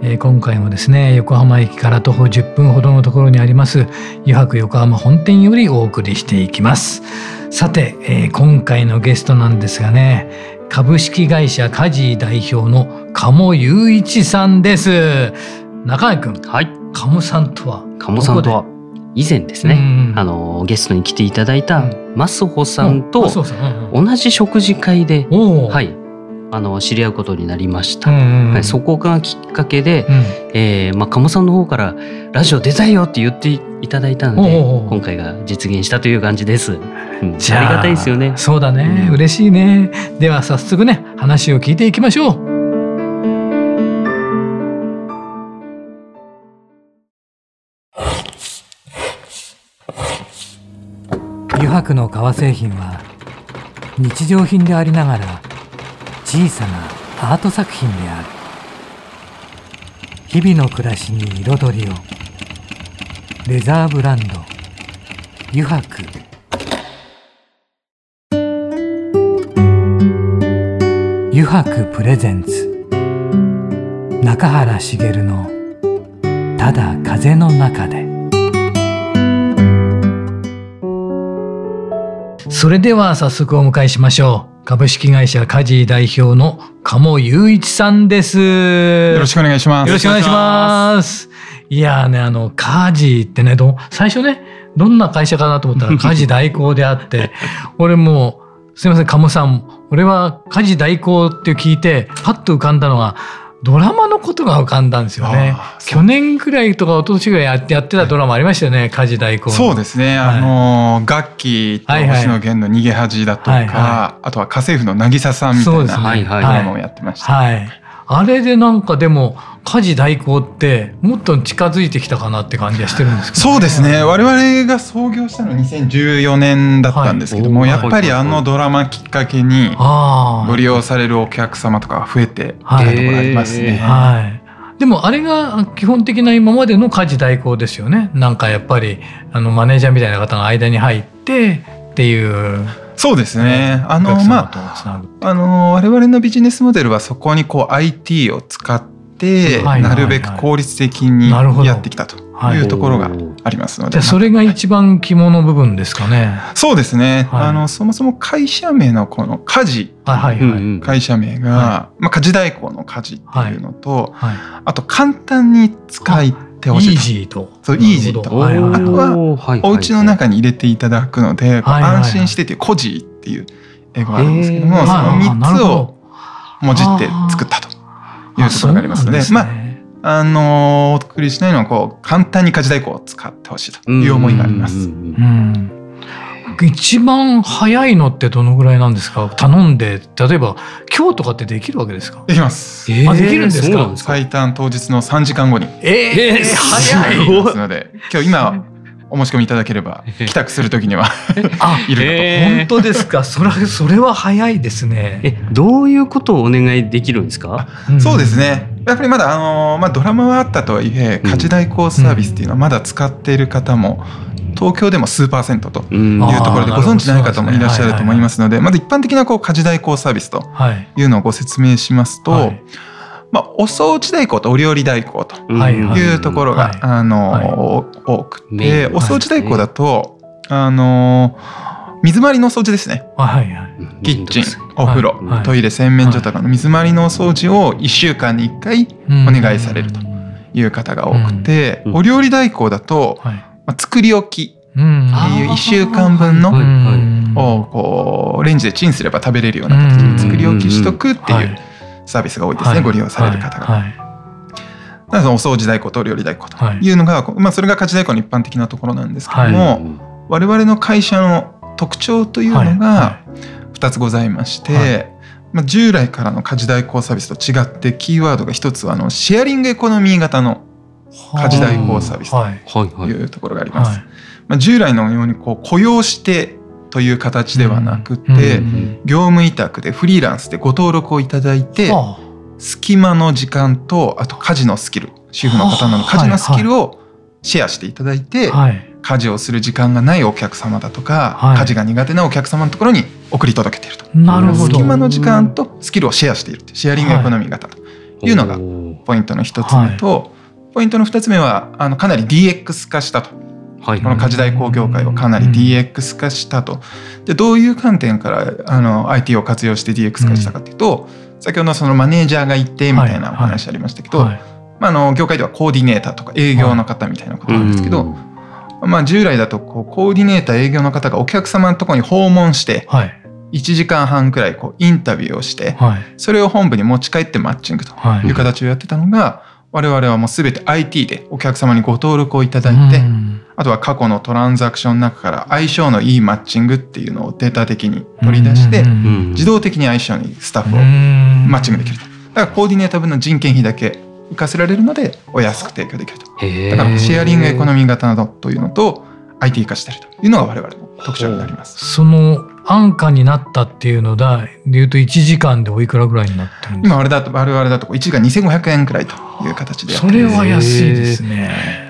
えー、今回もですね横浜駅から徒歩10分ほどのところにあります湯泊横浜本店よりお送りしていきます。さて、えー、今回のゲストなんですがね株式会社カジ代表の鴨雄一さんです。中井君はい。鴨さんとは鴨さんとは以前ですね、うんうん、あのゲストに来ていただいたマスホさんと同じ食事会で、はいあの知り合うことになりました、はい、そこがきっかけで、うん、えー、まあ、鴨さんの方から「ラジオ出たいよ」って言っていただいたので今回が実現したという感じです、うん、ありがたいですよね。そうだね、うん、嬉しいね。では早速ね話を聞いていきましょう。油白の革製品は日常品でありながら小さなアート作品である。日々の暮らしに彩りを。レザーブランド。油白油白プレゼンツ。中原茂の「ただ風の中で」それでは早速お迎えしましょう。株式会社カジ代表の鴨雄一さんです。よろしくお願いします。よろしくお願いします。いやね、あの、カジってね、ど、最初ね、どんな会社かなと思ったら カジ代行であって、俺もう、すいません、鴨さん、俺は家事代行って聞いて、パッと浮かんだのが、ドラマのことが浮かんだんですよね。去年ぐらいとか一昨年ぐらいやってやってたドラマありましたよね、家事代行。そうですね。はい、あの楽器と星野源の逃げ恥だとか、はいはい、あとは家政婦の渚さんみたいな、ね、ドラマをやってました。はい。あれでなんかでも家事代行ってもっと近づいてきたかなって感じはしてるんですけど、ね、そうですね。我々が創業したの2014年だったんですけども、はい、やっぱりあのドラマきっかけにご利用されるお客様とか増えてい。たところありますね。はい、でもあれが基本的な今までの家事代行ですよね。なんかやっぱりあのマネージャーみたいな方が間に入ってっていう。そうですね。あの、まあ、あの、我々のビジネスモデルはそこにこう IT を使って、なるべく効率的にやってきたとい。うところがありますので。じゃそれが一番肝の部分ですかね。そうですね。あの、そもそも会社名のこの家事、会社名が、まあ、家事代行の家事っていうのと、あと簡単に使いてほしい。イージーと。そう、イージーと。あとは、お家の中に入れていただくので、安心してて、コジーっていう英語があるんですけども、その3つをもじって作ったというところがありますので、まあ、あのお送りしないのはこう簡単に家事代行を使ってほしいという思いがあります。うん一番早いのってどのぐらいなんですか？頼んで例えば今日とかってできるわけですか？できます、えー、あできるんですか？最短当日の3時間後に。えー、早い。ですので今日今お申し込みいただければ帰宅するときにはあ いると、本当ですか？それそれは早いですね。えどういうことをお願いできるんですか、そうですね。やっぱりまだあの、まあ、ドラマはあったとはいえ家事代行サービスっていうのはまだ使っている方も東京でも数パーセントというところでご存知ない方もいらっしゃると思いますのでまず一般的なこう家事代行サービスとい。うのをご説明しますと、まあ、お掃除代行とお料理代行というところが、あの、多くて、お掃除代行だと、あの水回りの掃除ですね、キッチンお風呂、トイレ洗面所とかの水回りのお掃除を1週間に1回お願いされるという方が多くて、お料理代行だと、まあ、作り置きっていう1週間分のをこうレンジでチンすれば食べれるような形で作り置きしとくっていうサービスが多いですね、ご利用される方が。だそのお掃除代行と料理代行とい。うのが、まあ、それが家事代行の一般的なところなんですけども、我々の会社の特徴というのが2つございまして、まあ、従来からの家事代行サービスと違ってキーワードが一つはあのシェアリングエコノミー型の家事代行サービスとい。うところがあります。まあ、従来のようにこう雇用してという形ではなくて、業務委託でフリーランスでご登録をいただいて、隙間の時間とあと家事のスキル主婦の方の家事のスキルをシェアしていただいて、家事をする時間がないお客様だとか、家事が苦手なお客様のところに送り届けていると。なるほど。隙間の時間とスキルをシェアしているシェアリングエコノミー型というのがポイントの一つ目と、ポイントの二つ目はあのかなり DX 化したと。はい、この家事代行業界をかなり DX 化したと。でどういう観点からあの IT を活用して DX 化したかというと、うん、先ほどそのマネージャーが一定みたいなお話ありましたけど、はい。はい、まあ、あの業界ではコーディネーターとか営業の方みたいなことなんですけど、まあ、従来だとこうコーディネーター営業の方がお客様のところに訪問して、1時間半くらいこうインタビューをして、それを本部に持ち帰ってマッチングという形をやってたのが、我々はもう全て IT でお客様にご登録をいただいて、あとは過去のトランザクションの中から相性のいいマッチングっていうのをデータ的に取り出して、自動的に相性にスタッフをマッチングできると。だからコーディネーター分の人件費だけ浮かせられるのでお安く提供できると。だからシェアリングエコノミー型などというのと IT 化しているというのが我々の特徴になります。その安価になったっていうのだでいうと1時間でおいくらぐらいになってるんですか？今あれだと我々だと1時間2500円くらいという形でそれは安いですね。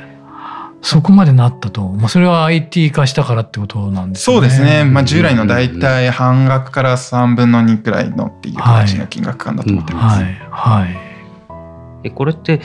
そこまでなったと、まあ、それは IT 化したからってことなんですね。そうですね。まあ、従来の大体半額から3分の2くらいのっていう形の金額感だと思ってます。はい。はい、えこれって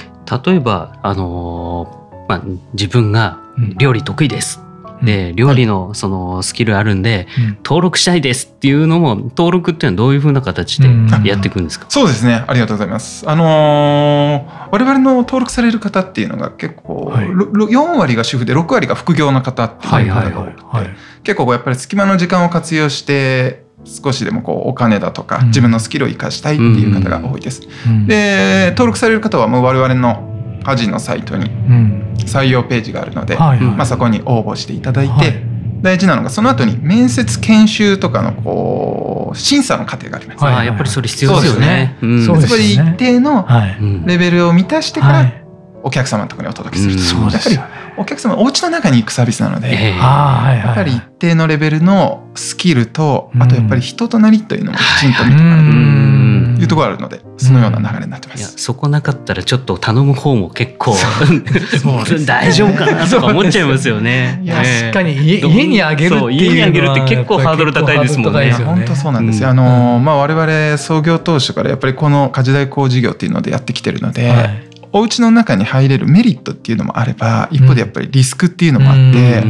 例えばあのー、まあ自分が料理得意です。で料理のそのスキルあるんで、登録したいですっていうのも登録っていうのはどういうふうな形でやっていくんですか、そうですね。ありがとうございます。あのー、我々の登録される方っていうのが結構、はい、4割が主婦で6割が副業の方っていうのが多くて結構やっぱり隙間の時間を活用して少しでもこうお金だとか自分のスキルを生かしたいっていう方が多いです。で登録される方はもう我々の家事のサイトに採用ページがあるので、まあ、そこに応募していただいて、はい、大事なのがその後に面接研修とかのこう審査の過程があります、はい、やっぱりそれ必要ですよね。そこで一定のレベルを満たしてからお客様のところにお届けする。と、やっぱりお客様お家の中に行くサービスなので、やっぱり一定のレベルのスキルとあとやっぱり人となりというのもきちんと見てもらう。いうところがあるので、そのような流れになってます。そこなかったらちょっと頼む方も結構 大丈夫かなとか思っちゃいますよね。確かに家家にあげる家にあげるって結構ハードル高いですもんね。本当そうなんですよ。あのまあ我々創業当初からやっぱりこの家事代行事業っていうのでやってきてるので。はいお家の中に入れるメリットっていうのもあれば一方でやっぱりリスクっていうのもあって、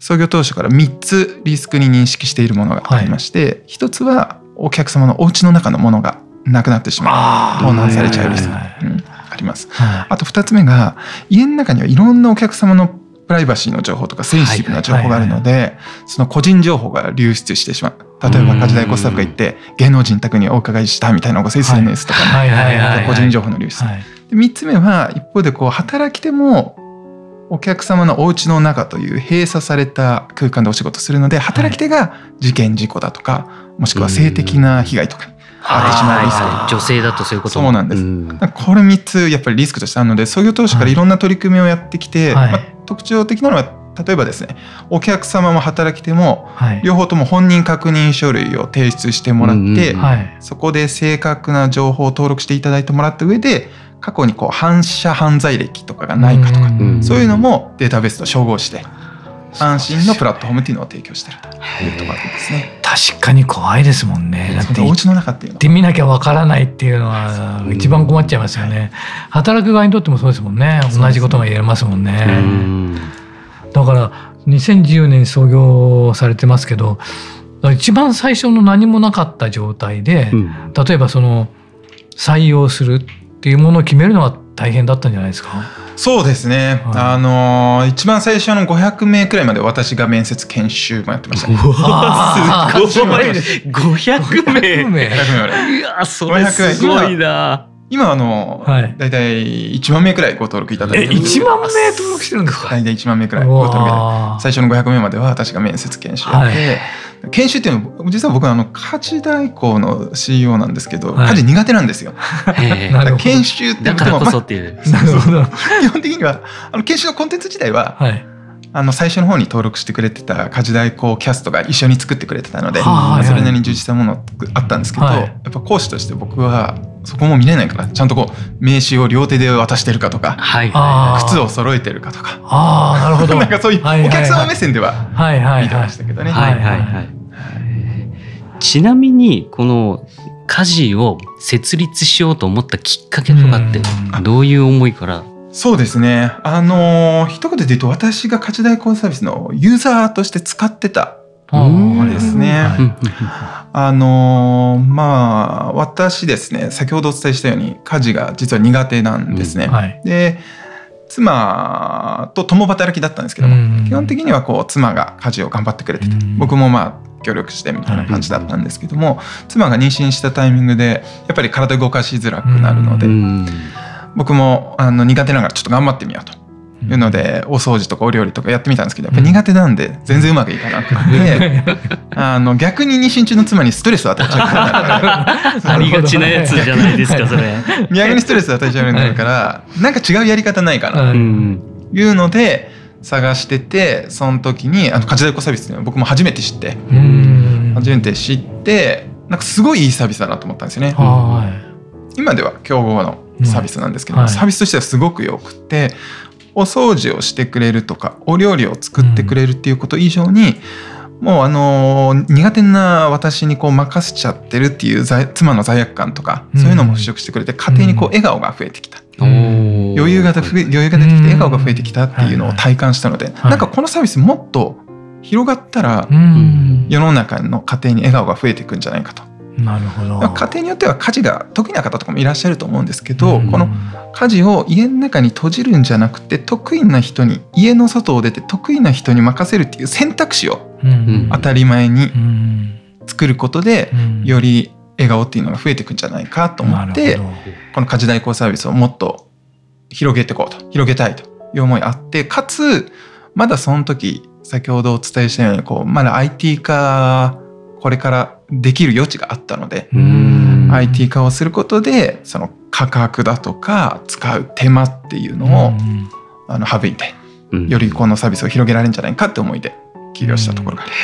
創業当初から3つリスクに認識しているものがありまして、はい、1つはお客様のお家の中のものがなくなってしまう。盗難されちゃうリスク、あります、あと2つ目が家の中にはいろんなお客様のプライバシーの情報とかセンシティブな情報があるので、その個人情報が流出してしまう。例えば家事代行スタッフが行って芸能人宅にお伺いしたみたいな SNS とか、個人情報の流出、は3つ目は一方でこう働き手もお客様のお家の中という閉鎖された空間でお仕事するので働き手が事件事故だとかもしくは性的な被害とかあってしまうリスク、はい、女性だとそういうことそうなんです、うん、これ3つやっぱりリスクとしてあるので創業当初からいろんな取り組みをやってきて、はい、まあ、特徴的なのは例えばですねお客様も働き手も、両方とも本人確認書類を提出してもらって、うんうん、そこで正確な情報を登録してい。ただいてもらった上で過去にこう反射犯罪歴とかがないかとか、そういうのもデータベースと照合して安心のプラットフォームっていうのを提供してるというところですね。確かに怖いですもんね。だってお家の中っていうの行ってみなきゃわからないっていうのは一番困っちゃいますよね。働く側にとってもそうですもんね。同じことが言えますもんね。だから2014年に創業されてますけど、一番最初の何もなかった状態で、うん、例えばその採用するっていうものを決めるのは大変だったんじゃないですか？そうですね、はい、あの一番最初の500名くらいまで私が面接研修もやってました、ね、うわ すごい。500名 ,500 名。いやそれすごいな。今あの、はい、大体1万名くらいご登録いただいてえ1万名登録してるんですか？大体1万名くらいご登録最初の500名までは私が面接研修やって、はい研修っていうの実は僕あの家事代行の CEO なんですけど、はい、家事苦手なんですよ。研修ってだからこそっていう。なるほど。基本的にはあの研修のコンテンツ自体は、はい、あの最初の方に登録してくれてた家事代行キャストが一緒に作ってくれてたので、はそれなりに充実したものあったんですけど、はい、やっぱ講師として僕はそこも見れないからちゃんとこう名刺を両手で渡してるかとか、はい、靴を揃えてるかとか。あなるほど。なんかそういうお客様目線では見てましたけどね。ちなみにこの家事を設立しようと思ったきっかけとかってどういう思いから？そうですね。あのー、一言で言うと私が家事代行サービスのユーザーとして使ってたですね。あのー、まあ私ですね先ほどお伝えしたように家事が実は苦手なんですね。うん。はい、で妻と共働きだったんですけども、基本的にはこう妻が家事を頑張ってくれてて、僕もまあ協力してみたいな感じだったんですけども、妻が妊娠したタイミングでやっぱり体動かしづらくなるので。僕もあの苦手ながらちょっと頑張ってみようと。いうので、お掃除とかお料理とかやってみたんですけどやっぱ苦手なんで全然うまくいかなくて、あの逆に妊娠中の妻にストレスを与えちゃう ありがちなやつじゃないですかそれ。逆にストレスを与えちゃうようになるからなんか違うやり方ないかな。というので探しててその時にあの家事代行サービスっていうのは僕も初めて知って。初めて知ってなんかすごいいいサービスだなと思ったんですよね。今では競合のサービスなんですけど、はい、サービスとしてはすごくよくてお掃除をしてくれるとかお料理を作ってくれるっていうこと以上に、うん、もうあの苦手な私にこう任せちゃってるっていう妻の罪悪感とか、そういうのも払拭してくれて家庭にこう笑顔が増えてきた。余裕が余裕が出てきて笑顔が増えてきたっていうのを体感したので、なんかこのサービスもっと広がったら世の中の家庭に笑顔が増えていくんじゃないかと。なるほど。家庭によっては家事が得意な方とかもいらっしゃると思うんですけど、うん、この家事を家の中に閉じるんじゃなくて得意な人に家の外を出て得意な人に任せるっていう選択肢を当たり前に作ることで、より笑顔っていうのが増えていくんじゃないかと思ってこの家事代行サービスをもっと広げていこうと。広げたいと。いう思いあってかつまだその時先ほどお伝えしたようにこうまだ IT 化これからできる余地があったので IT 化をすることでその価格だとか使う手間っていうのをあの省いてよりこのサービスを広げられるんじゃないかって思いで起業したところがありま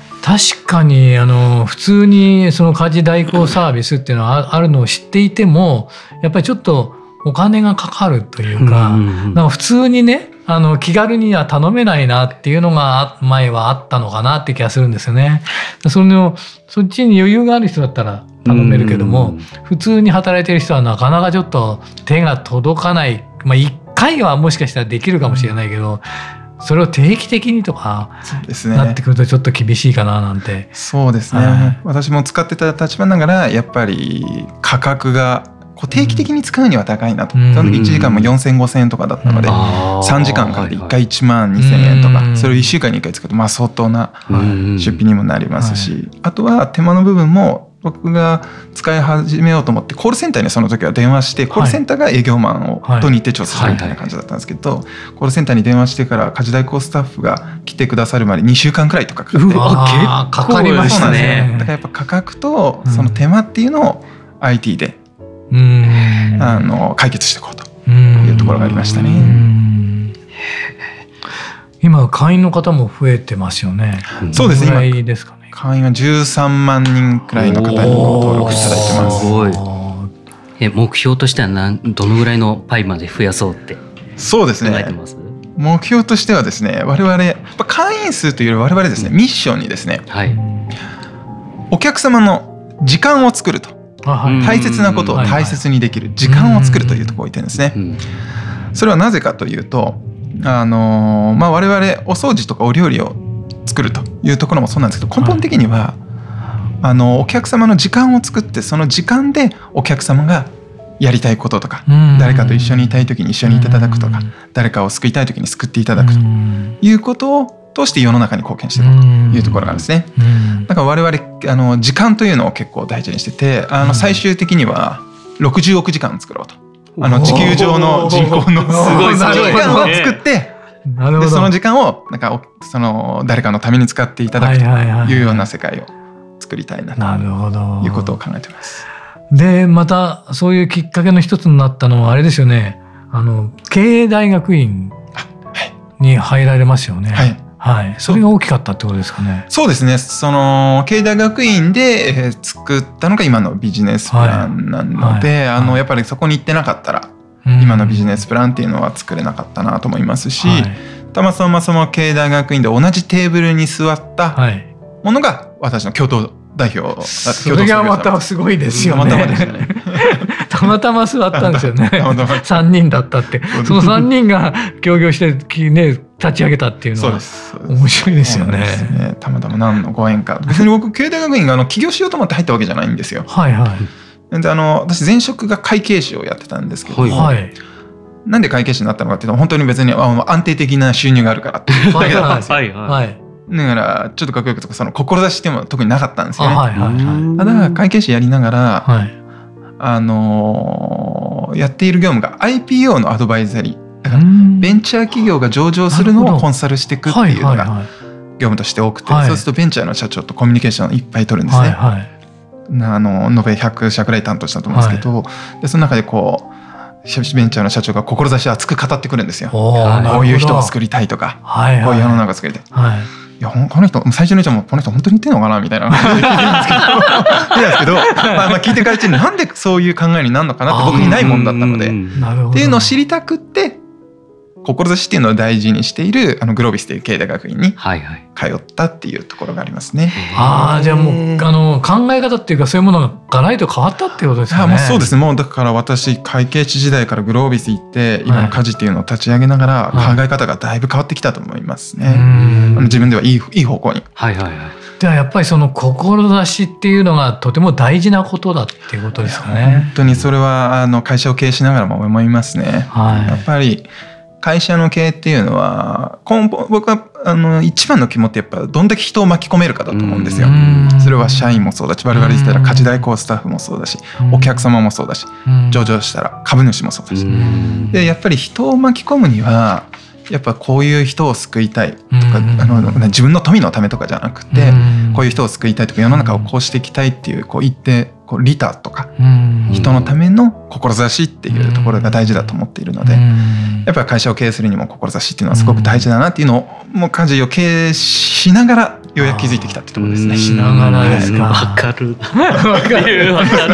す。確かにあの普通にその家事代行サービスっていうのはあるのを知っていてもやっぱりちょっとお金がかかるというか,、なんか普通にねあの気軽には頼めないなっていうのが前はあったのかなって気がするんですよね。そのそっちに余裕がある人だったら頼めるけども普通に働いてる人はなかなかちょっと手が届かない、まあ、1回はもしかしたらできるかもしれないけど。それを定期的にとかなってくるとちょっと厳しいかななんて。そうですね、はい、私も使ってた立場ながらやっぱり価格がこう定期的に使うには高いなと、うん、その時1時間も40005000円とかだったので、うん、3時間かけて1回1万2000円とか、それを1週間に1回使うとまあ相当な出費にもなりますし、あとは手間の部分も僕が使い始めようと思ってコールセンターにその時は電話してコールセンターが営業マンをと日程調査するみたいな感じだったんですけどコールセンターに電話してから家事代行スタッフが来てくださるまで2週間くらいとかかかって結構かかりましたねだからやっぱ価格とその手間っていうのを IT であの解決していこうというところがありましたね。今会員の方も増えてますよね。そうですね。今ですかね。会員は13万人くらいの方にご登録いただいてます。すごい。え目標としては何どのぐらいのパイまで増やそうってそうですね。目標としてはですね我々会員数というより我々ですねミッションにですね、はい、お客様の時間を作ると。大切なことを大切にできる時間を作るというところを言ってるんですね。それはなぜかというとあのまあ我々お掃除とかお料理を作るというところもそうなんですけど根本的には、あのお客様の時間を作ってその時間でお客様がやりたいこととか誰かと一緒にいたい時に一緒にいただくとか誰かを救いたい時に救っていただくということを通して世の中に貢献していこうというところなんですね。だから我々あの時間というのを結構大事にしててあの最終的には60億時間作ろうと。あの地球上の人口の すごい時間を作って、でその時間をなんかその誰かのために使っていただくというような世界を作りたいなということを考えてます。でまたそういうきっかけの一つになったのはあれですよねあの経営大学院に入られますよね。はい。はい、それが大きかったってことですかね。そうですね。その経済学院で作ったのが今のビジネスプランなので、はいはい、あのやっぱりそこに行ってなかったら、今のビジネスプランっていうのは作れなかったなと思いますし、はい、たまたまその経済学院で同じテーブルに座ったものが私の共同代表それがまたすごいですよね。たまたまでしたね。たまたま座ったんですよね。三人だったって。その三人が協業してね立ち上げたっていうのは面白いですよね。ねたまたま何のご縁か。別に僕経済学院があの起業しようと思って入ったわけじゃないんですよ。はいはい。であの私前職が会計士をやってたんですけど、はい、なんで会計士になったのかっていうと本当に別に安定的な収入があるからっていうだけだったんですよ。はいはい。だからちょっとかっこよくとかその志っていうのは特になかったんですよ。ね。はいはい。はい、ただ会計士やりながら、はい、あのー、やっている業務が IPO のアドバイザリー。だからベンチャー企業が上場するのをコンサルしていくっていうのが業務として多くて、はい、そうするとベンチャーの社長とコミュニケーションいっぱい取るんですね。はいはい、あの延べ100社くらい担当したと思うんですけど、はい、でその中でこうベンチャーの社長が志熱く語ってくるんですよ。こういう人を作りたいとか、はいはい、こういう世の中を作りたい。はい。いやこの人最初のうちはもうこの人本当に言ってんのかなみたいな感じで聞いてるんですけど。ですけど、まあ、まあ聞いてるうちになんでそういう考えになるのかなって僕にないもんだったので。っていうのを知りたくって志っていうのを大事にしているあのグロービスという経済学院に通ったっていうところがありますね。ああじゃあもうあの考え方っていうかそういうものがガラリと変わったっていうことですかね。もうそうですねもうだから私会計士時代からグロービス行って今の家事っていうのを立ち上げながら考え方がだいぶ変わってきたと思いますね。はい、自分ではいいいい方向に。はいはいはいではやっぱりその志っていうのがとても大事なことだっていうことですかね。本当にそれはあの会社を経営しながらも思いますね。はい、やっぱり会社の経営っていうのは根本僕はあの一番の肝ってやっぱどんだけ人を巻き込めるかだと思うんですよ。それは社員もそうだし我々でしたら家事代行スタッフもそうだしお客様もそうだし上場したら株主もそうだし。でやっぱり人を巻き込むにはやっぱこういう人を救いたいとか、あの自分の富のためとかじゃなくて、こういう人を救いたいとか世の中をこうしていきたいっていうこう言ってこう利他とか、人のための志っていうところが大事だと思っているので、やっぱり会社を経営するにも志っていうのはすごく大事だなっていうのをもう家事を経営しながらようやく気づいてきたってところですね。しながらですか？わかる。わかる。わか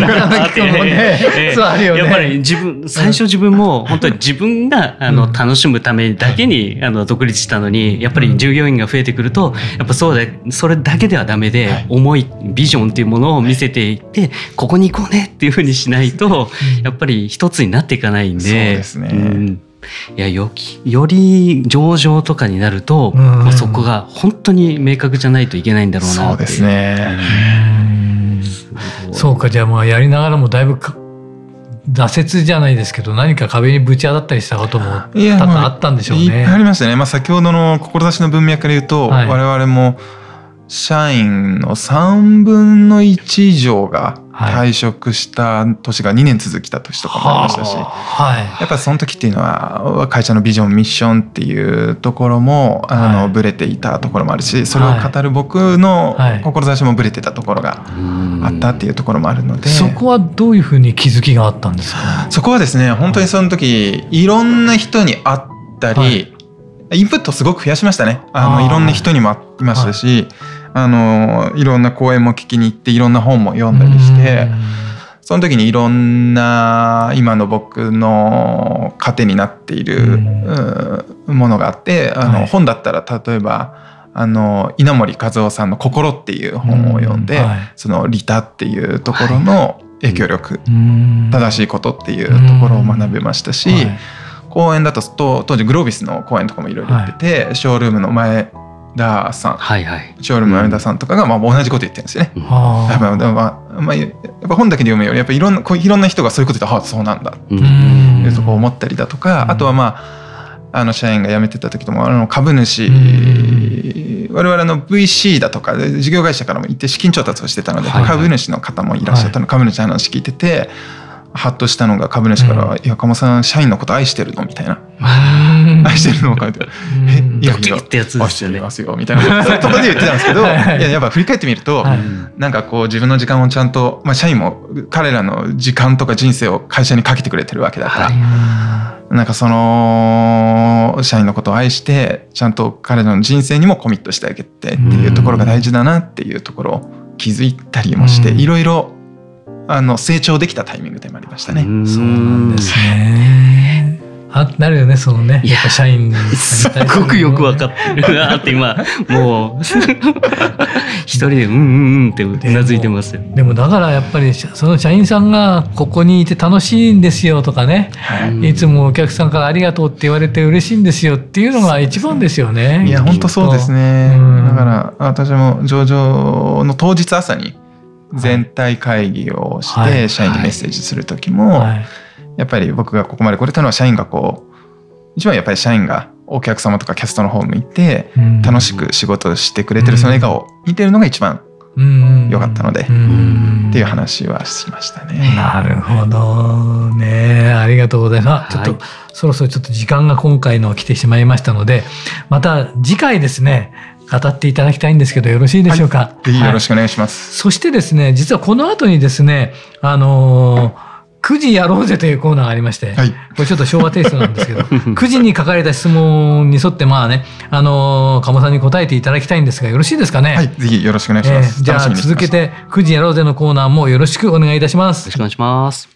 る。やっぱり自分最初自分も本当に自分があの楽しむためだけにあの独立したのにやっぱり従業員が増えてくるとやっぱそうでそれだけではダメで思い。ビジョンっていうものを見せていってここに行こうねっていうふうにしないとやっぱり一つになっていかないんで。そうですね。いやよきより上場とかになると、もうそこが本当に明確じゃないといけないんだろうなそうですね。そうかじゃあまあやりながらもだいぶ挫折じゃないですけど何か壁にぶち当たったりしたことも多々あったんでしょうね。いっぱいありましたね。まあ、先ほどの志の文脈で言うと、はい、我々も社員の3分の1以上が退職した年が2年続きた年とかもありましたし、はい、やっぱその時っていうのは会社のビジョンミッションっていうところもあの、はい、ブレていたところもあるしそれを語る僕の志もブレてたところがあったっていうところもあるので、そこはどういうふうに気づきがあったんですか？そこはですね本当にその時いろんな人に会ったり、インプットすごく増やしましたね。あのいろんな人にも会いましたし、あのいろんな講演も聞きに行っていろんな本も読んだりしてその時にいろんな今の僕の糧になっているものがあってあの、本だったら例えばあの稲森和夫さんの「心」っていう本を読んで、その利他っていうところの影響力、正しいことっていうところを学べましたし、講演だと当時グロービスの講演とかもいろいろやってて、ショールームの前ダーさん、はいはい、ショールームの田さんとかがまあ同じこと言ってるんですよね。うん、やっぱまあまあ、やっぱ本だけで読むよ。りやっぱいろんなこういろんな人がそういうこと言ってああそうなんだって。いうとこ思ったりだとか、あとはまああの社員が辞めてた時ともあの株主我々の VC だとか事業会社からも行って資金調達をしてたので、株主の方もいらっしゃったの、株主の話聞いててハッとしたのが株主から「いや鴨さん社員のこと愛してるの?」みたいな「愛してるの?」かって「えいやいやってやつですよね。ますよ」みたいな。そういうところで言ってたんですけどい。ややっぱ振り返ってみると、なんかこう自分の時間をちゃんと、まあ、社員も彼らの時間とか人生を会社にかけてくれてるわけだから。なんかその社員のことを愛してちゃんと彼らの人生にもコミットしてあげてっていうところが大事だなっていうところを気づいたりもしていろいろあの成長できたタイミングでもありましたね。そうなんですね。あなるよねそのね。やっぱ社員すっごくよく分かってるなって今もう 一人でうんうんうんってうなずいてますよ。でもだからやっぱりその社員さんがここにいて楽しいんですよとかね、はい、いつもお客さんからありがとうって言われて嬉しいんですよっていうのが一番ですよね。いや本当そうですね、だから私も上場の当日朝に全体会議をして社員にメッセージする時もやっぱり僕がここまで来れたのは社員がこう一番やっぱり社員がお客様とかキャストの方向いて楽しく仕事してくれてるその笑顔を見てるのが一番良かったのでっていう話はしましたね。なるほどね。ありがとうございます。ちょっと、はい、そろそろちょっと時間が今回の来てしまいましたのでまた次回ですね語っていただきたいんですけどよろしいでしょうか？はい、ぜひよろしくお願いします、はい、そしてですね実はこの後にですねあのー9時やろうぜというコーナーがありまして、はい、これちょっと昭和テイストなんですけど 9時に書かれた質問に沿ってまあねあの鴨さんに答えていただきたいんですがよろしいですかね？はいぜひよろしくお願いします、えー、じゃあ続けて9時やろうぜのコーナーもよろしくお願いいたしますよろしくお願いします。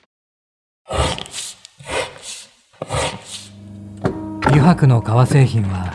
油白の革製品は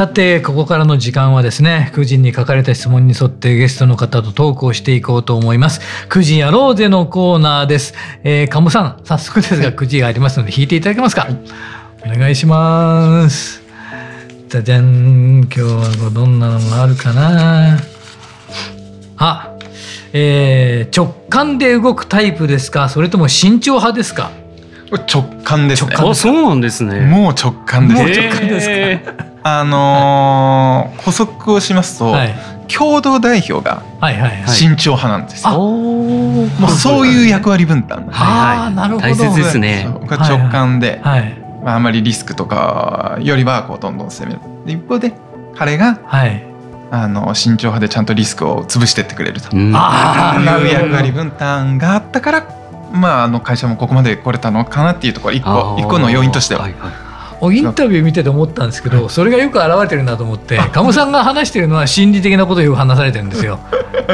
さてここからの時間はですね9時に書かれた質問に沿ってゲストの方とトークをしていこうと思います。9時やろうぜのコーナーです、えー、鴨さん早速ですが9時がありますので引いていただけますか、お願いします。じゃじゃん。今日はどんなのがあるかな？あえー、直感で動くタイプですか？それとも慎重派ですか？直感ですね。あ、そうなんですね。もう直感です。もう直感ですか？あのー、補足をしますと、はい、共同代表が慎重派なんですよ。もうそういう役割分担。はいはい、なるほど。大切ですね。僕は直感で、はい、まあ、あまりリスクとかよりはこうどんどん攻める。一方で彼が、はい、あの慎重派でちゃんとリスクを潰してってくれるという役割分担があったから、まあ、あの会社もここまで来れたのかなっていうところ一個一個の要因としては。はいはいインタビュー見てて思ったんですけどそれがよく表れてるなと思って鴨さんが話してるのは心理的なことをよく話されてるんですよ。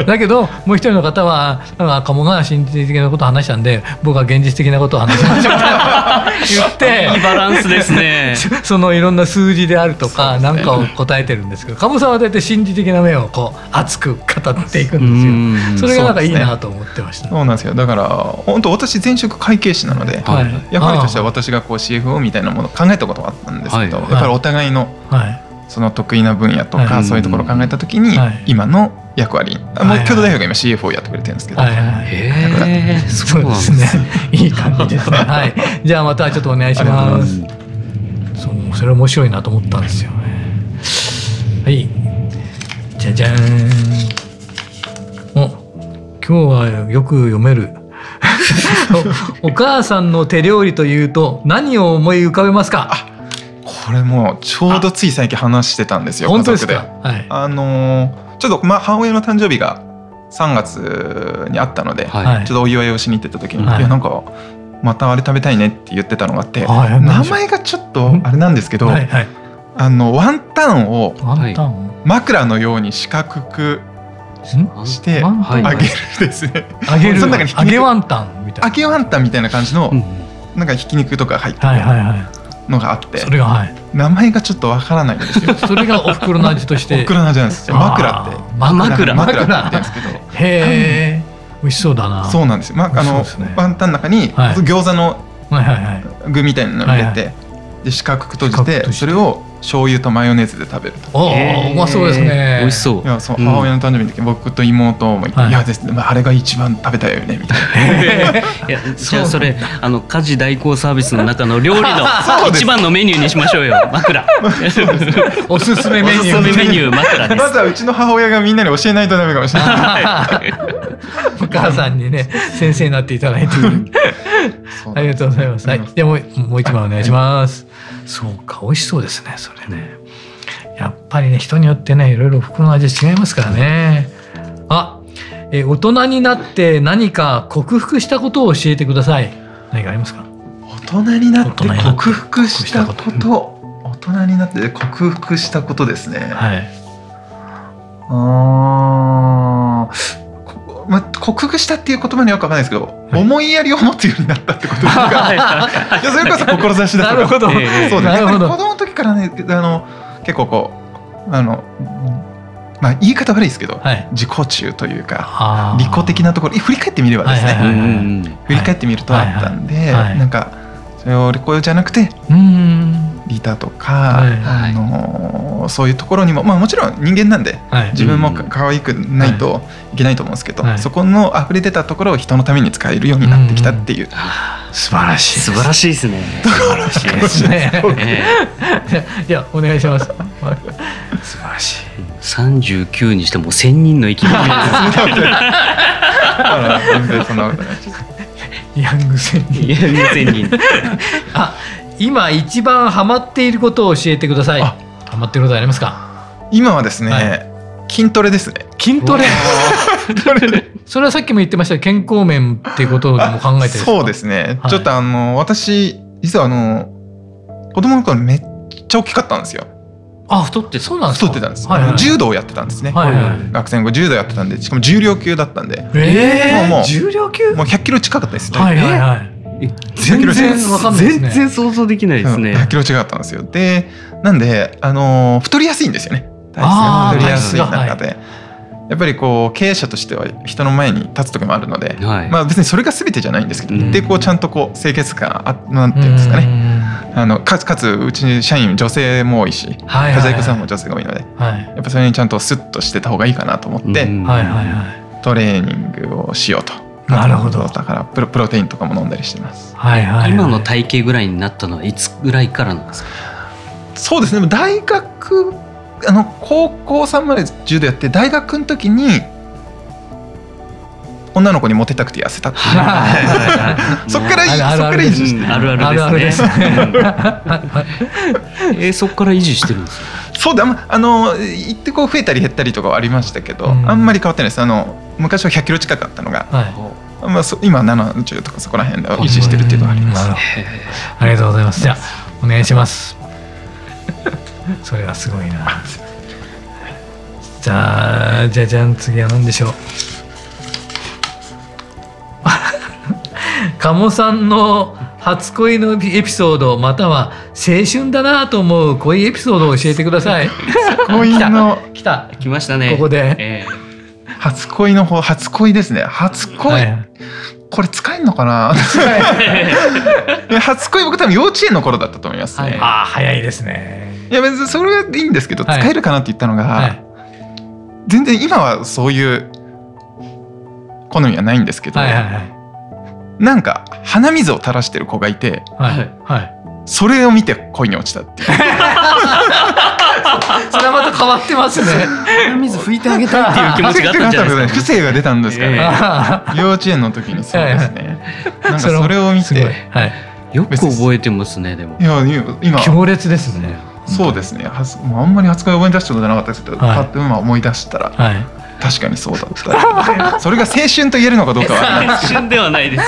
だけどもう一人の方は鴨が心理的なことを話したんで僕は現実的なことを話しましたみた。い な言っていいバランスですね。そのいろんな数字であるとか何かを答えてるんですけど鴨さんは大体心理的な面をこう熱く語っていくんですよ。それがなんかいいなと思ってました。そうなんですよ。だから本当私前職会計士なので、はい、やはりとしては私がこう CFO みたいなものを考えたことがあったんですけど、はい、やっぱりお互いの、その得意な分野とか、そういうところを考えた時に、今の役割、もう共同代表が今 CFO をやってくれてるんですけど、はいはい、そうですね。いい感じですね。はい。じゃあまたちょっとお願いします。そうそれ面白いなと思ったんですよね。はい。じゃじゃん。お今日はよく読める お母さんの手料理というと何を思い浮かべますか？これもちょうどつい最近話してたんですよ本当ですか、はい、あのちょっとまあ母親の誕生日が3月にあったので、はい、ちょっとお祝いをしに行ってた時に、はい、いやなんかまたあれ食べたいねって言ってたのがあって、はい、名前がちょっとあれなんですけど、はいはい、あのワンタンを？枕のように四角くしてあげるですね。揚げる。その中に揚げワンタンみたいな。揚げワンタンみたいな感じの、なんかひき肉とか入ってるのがあって、それがはい。名前がちょっとわからないんですよ。それがお袋の味として。お袋の味なんですよ。枕って。枕。枕って言うんですけど。へえ。美味しそうだなそうなんですまああの、ね、ワンタンの中に、はい、餃子の具みたいなのを入れて、で四角く閉じてそれを醤油とマヨネーズで食べると。おお、うまそうですね。美味しそう。いや、そう、母親の誕生日の時、僕と妹も、いや、ですね、あれが一番食べたいよね、みたいな。いや、じゃあ、それ、あの家事代行サービスの中の料理の 一番のメニューにしましょうよ。枕。おすすめメニュー。おすすめメニュー、枕まずはうちの母親がみんなに教えないとダメかもしれない。お母さんにね、先生になっていただいて。ありがとうございます。はい、でも、もう一番お願いします。そうか、美味しそうですね。それね。やっぱりね人によってねいろいろ服の味違いますからね。あえ大人になって何か克服したことを教えてください。何かありますか？大人になって克服したこと。大人になって克服したことですね。はい。あまあ、克服したっていう言葉にはよくわかんないですけど、はい、思いやりを持つようになったってことですか。いやそれこそ志だとか。なるほど。そうです。ね、子供の時からねあの結構こうあのまあ言い方悪いですけど、はい、自己中というか利己的なところ。振り返ってみればですね。振り返ってみるとあったんで、なんかそれを利己じゃなくて利他とか、あのそういうところにも、まあ、もちろん人間なんで、自分も可愛くないとい。けないと思うんですけど、そこの溢れ出たところを人のために使えるようになってきたっていう。素晴らしい。素晴らしいですね。素晴らしいですね。いやお願いします。素晴らしい。三十九にしても千人の生き物ヤング千人。ヤング千人。あ今一番ハマっていることを教えてください。ハマっていることありますか？今はですね、はい。筋トレですね。筋トレ？それはさっきも言ってました健康面っていうことも考えてそうですね。はい、ちょっとあの私実はあの子供の頃めっちゃ大きかったんですよ。あ太ってそうなんです太ってたんです、はいはい、柔道をやってたんですね、はいはい、学生の柔道やってたんで。しかも重量級だったんで、えー、もう重量級？もう100キロ近かったですね、はいはいはい、全然わかんないですね全然想像できないですね、100キロ違ったんですよ。でなんであのー、太りやすいんですよね。体質が太りやすい中で。やっぱりこう経営者としては人の前に立つ時もあるので、はい、まあ別にそれが全てじゃないんですけど、一定こうちゃんとこう清潔感あなんていうんですかね。あのかつかつうちに社員女性も多いし家財さんも女性が多いので、はい、やっぱそれにちゃんとスッとしてた方がいいかなと思って、トレーニングをしようと。なるほど。だからプロプロテインとかも飲んだりしてます。はいはい、はい、今の体型ぐらいになったのはいつぐらいからなんですか？そうですね。大学あの高校3まで柔道やって大学の時に女の子にモテたくて痩せたっていう そっからそっから維持してあるあるですねえー、そっから維持してるんですそうだあの行ってこう増えたり減ったりとかはありましたけど、うん、あんまり変わってないです。あの昔は100キロ近かったのが、はい。まあ、今70とかそこら辺で維持してるっていうのはあります、ありがとうございます。じゃあお願いします。それはすごいな。じゃあじゃじゃん次は何でしょう。鴨さんの初恋のエピソードまたは青春だなと思う恋エピソードを教えてください。恋の。来た来ましたね。ここで、えー、初恋の方初恋ですね。初恋、はい、これ使えんのかな？初恋僕多分幼稚園の頃だったと思いますね、はい、ああ早いですね。いや別にそれはいいんですけど、使えるかなって言ったのが、はい、全然今はそういう好みはないんですけど、はいはいはい、なんか鼻水を垂らしてる子がいて、はいはい、それを見て恋に落ちたっていう。それはまた変わってますね。鼻水拭いてあげたいっていう気持ちがあったんじゃないですか。不正が出たんですかね。幼稚園の時にそうですね。なんかそれを見て、はい、よく覚えてますねでも。いや今強烈ですね。そうですねはずあんまり初恋思い出したことなかったですけど、はい、パッと今思い出したら、はい、確かにそうだった それが青春と言えるのかどうかは。青春ではないです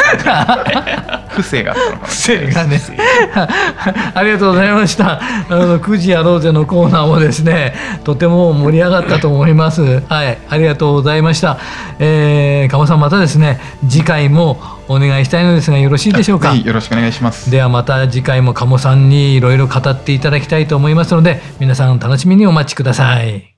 不正があったのか不正がね。ありがとうございました。あの9時やろうぜのコーナーもですねとても盛り上がったと思います。はいありがとうございました。えー、鴨さんまたですね次回もお願いしたいのですがよろしいでしょうか？よろしくお願いします。ではまた次回も鴨さんにいろいろ語っていただきたいと思いますので皆さん楽しみにお待ちください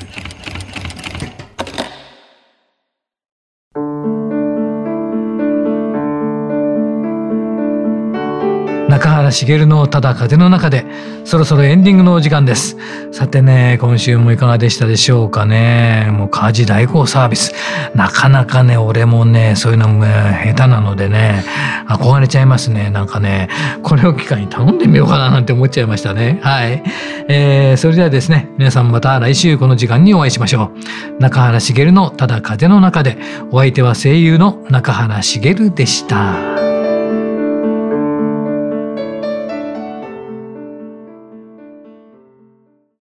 茂のただ風の中でそろそろエンディングのお時間です。さてね今週もいかがでしたでしょうかね。もう家事代行サービス。なかなかね俺もねそういうのも下手なのでね憧れちゃいますね。なんかねこれを機会に頼んでみようかななんて思っちゃいましたね。はい、えー、それではですね皆さんまた来週この時間にお会いしましょう。中原茂のただ風の中でお相手は声優の中原茂でした。